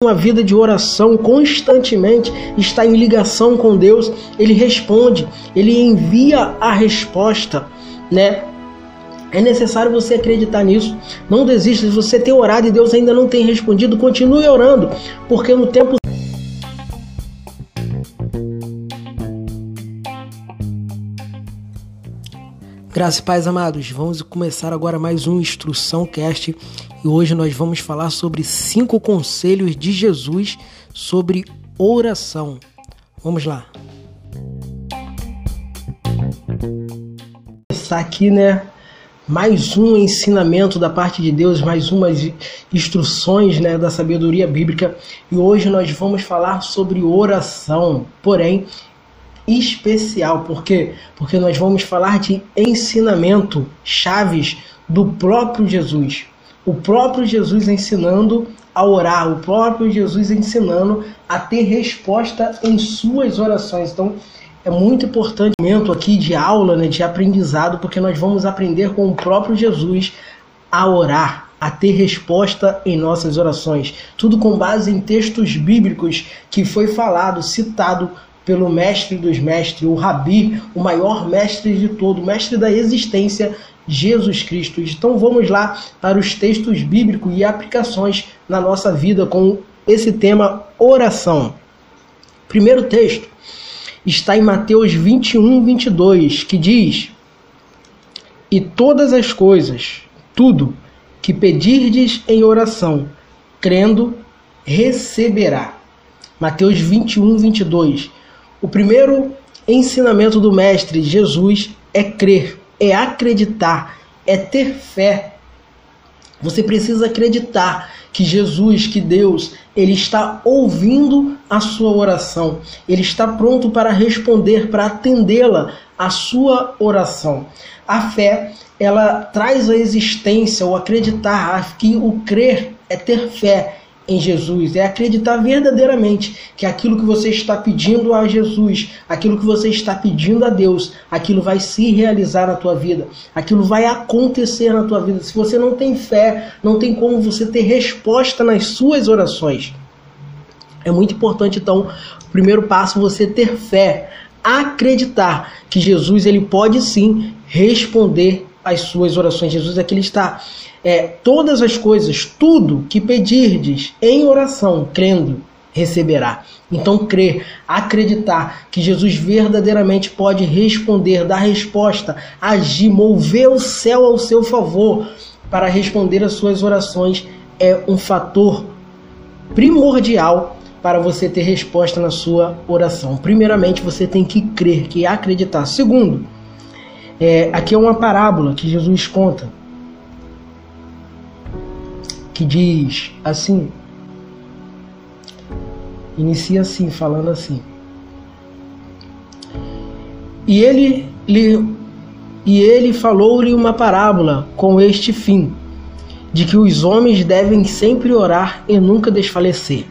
uma vida de oração constantemente, está em ligação com Deus, ele responde, ele envia a resposta, né? É necessário você acreditar nisso. Não desista. Se você tem orado e Deus ainda não tem respondido, continue orando, porque no tempo Graças e paz amados, vamos começar agora mais um Instrução Cast e hoje nós vamos falar sobre cinco conselhos de Jesus sobre oração. Vamos lá. Está aqui, né? Mais um ensinamento da parte de Deus, mais umas instruções, né, da sabedoria bíblica. E hoje nós vamos falar sobre oração. Porém, especial. Por quê? Porque nós vamos falar de ensinamento, chaves do próprio Jesus. O próprio Jesus ensinando a orar, o próprio Jesus ensinando a ter resposta em suas orações. Então, é muito importante o momento aqui de aula, né, de aprendizado, porque nós vamos aprender com o próprio Jesus a orar, a ter resposta em nossas orações. Tudo com base em textos bíblicos que foi falado, citado pelo mestre dos mestres, o Rabi, o maior mestre de todo, mestre da existência, Jesus Cristo. Então vamos lá para os textos bíblicos e aplicações na nossa vida com esse tema oração. Primeiro texto está em Mateus 21, 22, que diz: E todas as coisas, tudo que pedirdes em oração, crendo, receberá. Mateus 21, 22. O primeiro ensinamento do Mestre Jesus é crer, é acreditar, é ter fé. Você precisa acreditar que Jesus, que Deus, ele está ouvindo a sua oração. Ele está pronto para responder, para atendê-la, a sua oração. A fé, ela traz a existência, o acreditar, que o crer é ter fé, em Jesus, é acreditar verdadeiramente que aquilo que você está pedindo a Jesus, aquilo que você está pedindo a Deus, aquilo vai se realizar na tua vida, aquilo vai acontecer na tua vida. Se você não tem fé, não tem como você ter resposta nas suas orações. É muito importante então, o primeiro passo você ter fé, acreditar que Jesus ele pode sim responder as suas orações. Jesus aqui ele está é, todas as coisas, tudo que pedirdes em oração, crendo, receberá. Então, crer, acreditar que Jesus verdadeiramente pode responder, dar resposta, agir, mover o céu ao seu favor para responder às suas orações é um fator primordial para você ter resposta na sua oração. Primeiramente, você tem que crer, que acreditar. Segundo, é, aqui é uma parábola que Jesus conta, que diz assim, inicia assim, falando assim. E ele lhe e ele falou-lhe uma parábola com este fim, de que os homens devem sempre orar e nunca desfalecer.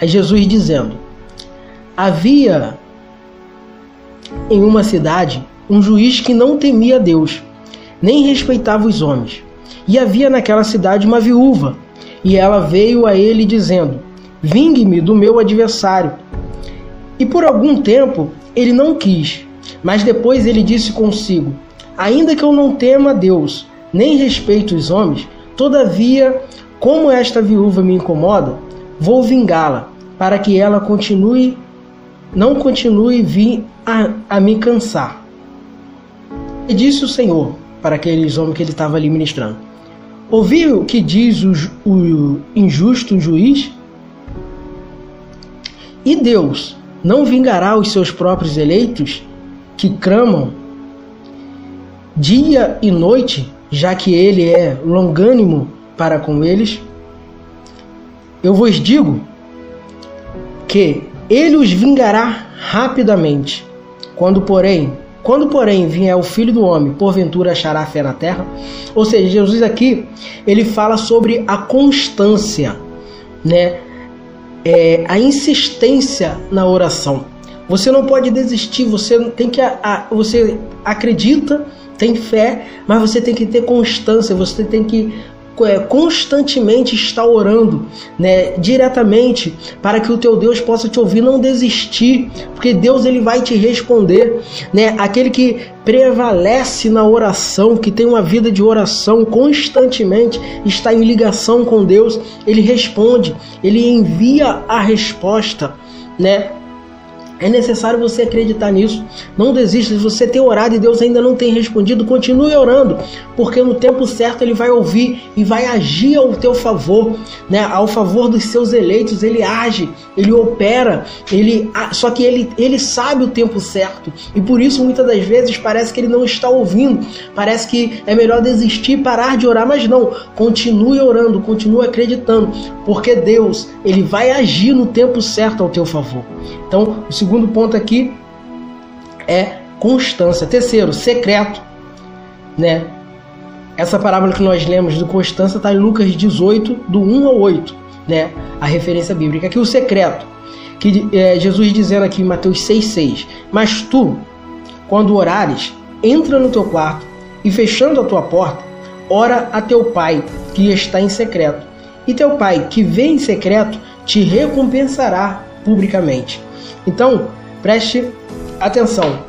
É Jesus dizendo: Havia em uma cidade um juiz que não temia Deus, nem respeitava os homens. E havia naquela cidade uma viúva, e ela veio a ele dizendo: Vingue-me do meu adversário. E por algum tempo ele não quis, mas depois ele disse consigo: Ainda que eu não tema Deus, nem respeito os homens, todavia, como esta viúva me incomoda, vou vingá-la, para que ela continue, não continue vir a, a me cansar. Disse o Senhor para aqueles homens que ele estava ali ministrando: Ouviu o que diz o, o injusto juiz? E Deus não vingará os seus próprios eleitos que clamam dia e noite, já que ele é longânimo para com eles? Eu vos digo que ele os vingará rapidamente. Quando, porém, quando, porém, vier o Filho do Homem, porventura achará fé na terra? Ou seja, Jesus aqui, ele fala sobre a constância, né? É, a insistência na oração. Você não pode desistir, você tem que a, você acredita, tem fé, mas você tem que ter constância, você tem que constantemente estar orando, né, diretamente, para que o teu Deus possa te ouvir, não desistir, porque Deus ele vai te responder, né? Aquele que prevalece na oração, que tem uma vida de oração constantemente, está em ligação com Deus, ele responde, ele envia a resposta, né? É necessário você acreditar nisso. Não desista. Se você tem orado e Deus ainda não tem respondido, continue orando, porque no tempo certo Ele vai ouvir e vai agir ao teu favor, né? Ao favor dos seus eleitos. Ele age, ele opera, ele só que ele, ele sabe o tempo certo e por isso muitas das vezes parece que ele não está ouvindo. Parece que é melhor desistir, parar de orar, mas não. Continue orando, continue acreditando, porque Deus ele vai agir no tempo certo ao teu favor. Então, o segundo ponto aqui é constância. Terceiro, secreto, né? Essa parábola que nós lemos do constância está em Lucas 18, do 1 ao 8, né? A referência bíblica. Aqui o secreto, que é, Jesus dizendo aqui em Mateus 6,6: Mas tu, quando orares, entra no teu quarto e fechando a tua porta, ora a teu pai que está em secreto. E teu pai que vê em secreto te recompensará publicamente. Então, preste atenção.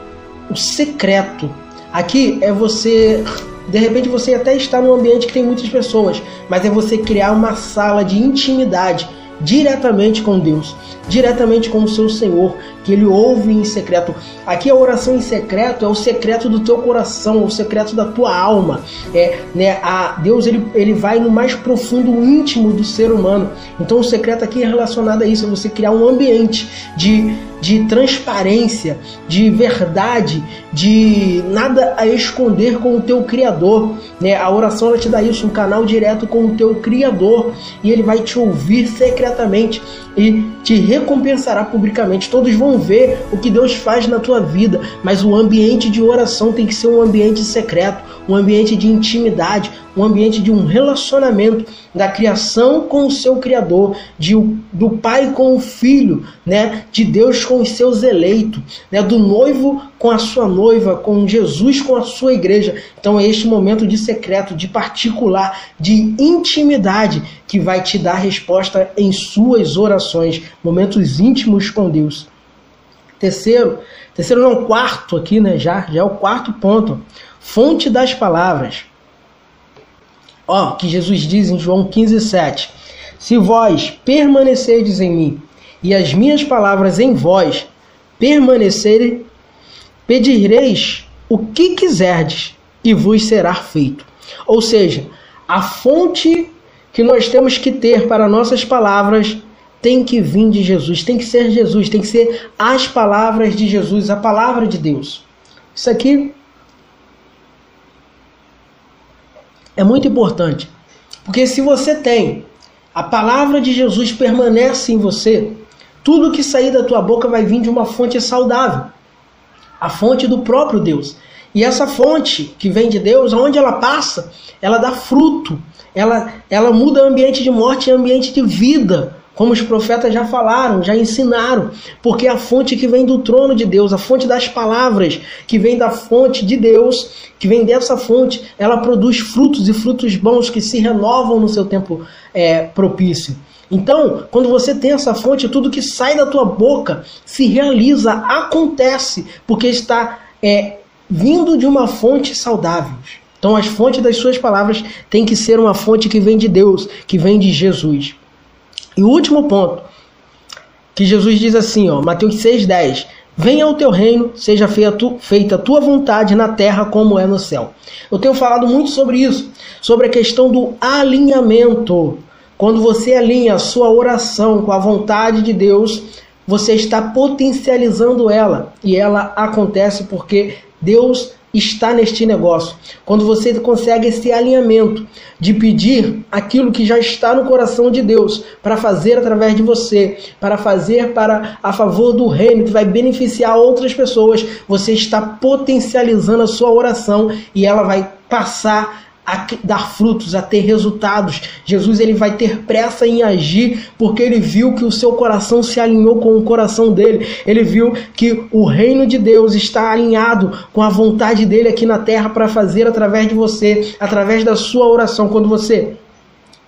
O secreto aqui é você de repente você até está num ambiente que tem muitas pessoas, mas é você criar uma sala de intimidade diretamente com Deus, diretamente com o seu Senhor, que ele ouve em secreto. Aqui a oração em secreto é o secreto do teu coração, o secreto da tua alma. É, né, a Deus ele, ele vai no mais profundo íntimo do ser humano. Então o secreto aqui é relacionado a isso, é você criar um ambiente de de transparência, de verdade, de nada a esconder com o teu Criador. Né? A oração ela te dá isso, um canal direto com o teu Criador, e ele vai te ouvir secretamente e te recompensará publicamente. Todos vão ver o que Deus faz na tua vida, mas o ambiente de oração tem que ser um ambiente secreto, um ambiente de intimidade, um ambiente de um relacionamento da criação com o seu Criador, de, do pai com o filho, né? de Deus com os seus eleitos, né? do noivo com a sua noiva, com Jesus com a sua igreja. Então é este momento de secreto, de particular, de intimidade que vai te dar resposta em suas orações, momentos íntimos com Deus. Terceiro, terceiro não, quarto aqui, né? Já, já é o quarto ponto. Fonte das palavras. Ó, que Jesus diz em João 15,7: Se vós permanecerdes em mim e as minhas palavras em vós permanecerem, pedireis o que quiserdes e vos será feito. Ou seja, a fonte que nós temos que ter para nossas palavras tem que vir de Jesus, tem que ser Jesus, tem que ser as palavras de Jesus, a palavra de Deus. Isso aqui é muito importante. Porque se você tem a palavra de Jesus permanece em você, tudo que sair da tua boca vai vir de uma fonte saudável, a fonte do próprio Deus. E essa fonte que vem de Deus, onde ela passa, ela dá fruto, ela, ela muda ambiente de morte em ambiente de vida como os profetas já falaram, já ensinaram, porque a fonte que vem do trono de Deus, a fonte das palavras, que vem da fonte de Deus, que vem dessa fonte, ela produz frutos e frutos bons que se renovam no seu tempo é, propício. Então, quando você tem essa fonte, tudo que sai da tua boca se realiza, acontece, porque está é, vindo de uma fonte saudável. Então, as fontes das suas palavras têm que ser uma fonte que vem de Deus, que vem de Jesus. E o último ponto, que Jesus diz assim, ó, Mateus 6,10: Venha ao teu reino, seja feita a tua vontade na terra como é no céu. Eu tenho falado muito sobre isso, sobre a questão do alinhamento. Quando você alinha a sua oração com a vontade de Deus, você está potencializando ela. E ela acontece porque Deus está neste negócio. Quando você consegue esse alinhamento de pedir aquilo que já está no coração de Deus para fazer através de você, para fazer para a favor do reino que vai beneficiar outras pessoas, você está potencializando a sua oração e ela vai passar a dar frutos, a ter resultados. Jesus ele vai ter pressa em agir porque ele viu que o seu coração se alinhou com o coração dele. Ele viu que o reino de Deus está alinhado com a vontade dele aqui na terra para fazer através de você, através da sua oração. Quando você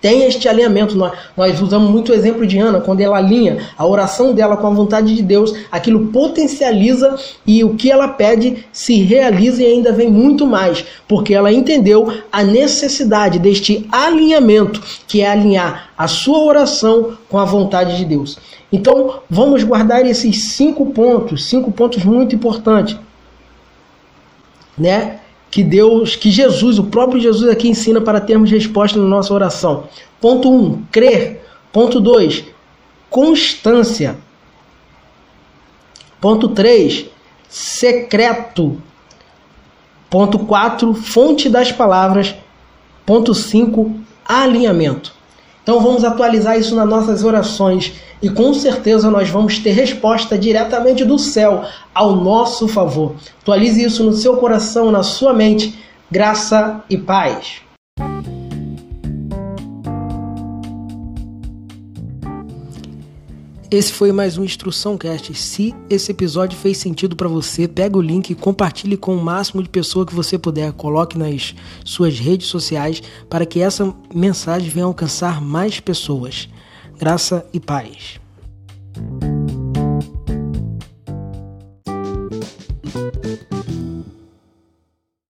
tem este alinhamento. Nós, nós usamos muito o exemplo de Ana, quando ela alinha a oração dela com a vontade de Deus, aquilo potencializa e o que ela pede se realiza e ainda vem muito mais, porque ela entendeu a necessidade deste alinhamento, que é alinhar a sua oração com a vontade de Deus. Então, vamos guardar esses cinco pontos, cinco pontos muito importantes, né? Que Deus, que Jesus, o próprio Jesus aqui ensina para termos resposta na nossa oração. Ponto 1, um, crer. Ponto 2, constância. Ponto 3, secreto. Ponto 4, fonte das palavras. Ponto 5, alinhamento. Então vamos atualizar isso nas nossas orações e com certeza nós vamos ter resposta diretamente do céu ao nosso favor. Atualize isso no seu coração, na sua mente. Graça e paz. Esse foi mais um Instrução Cast. Se esse episódio fez sentido para você, pega o link e compartilhe com o máximo de pessoas que você puder. Coloque nas suas redes sociais para que essa mensagem venha alcançar mais pessoas. Graça e paz.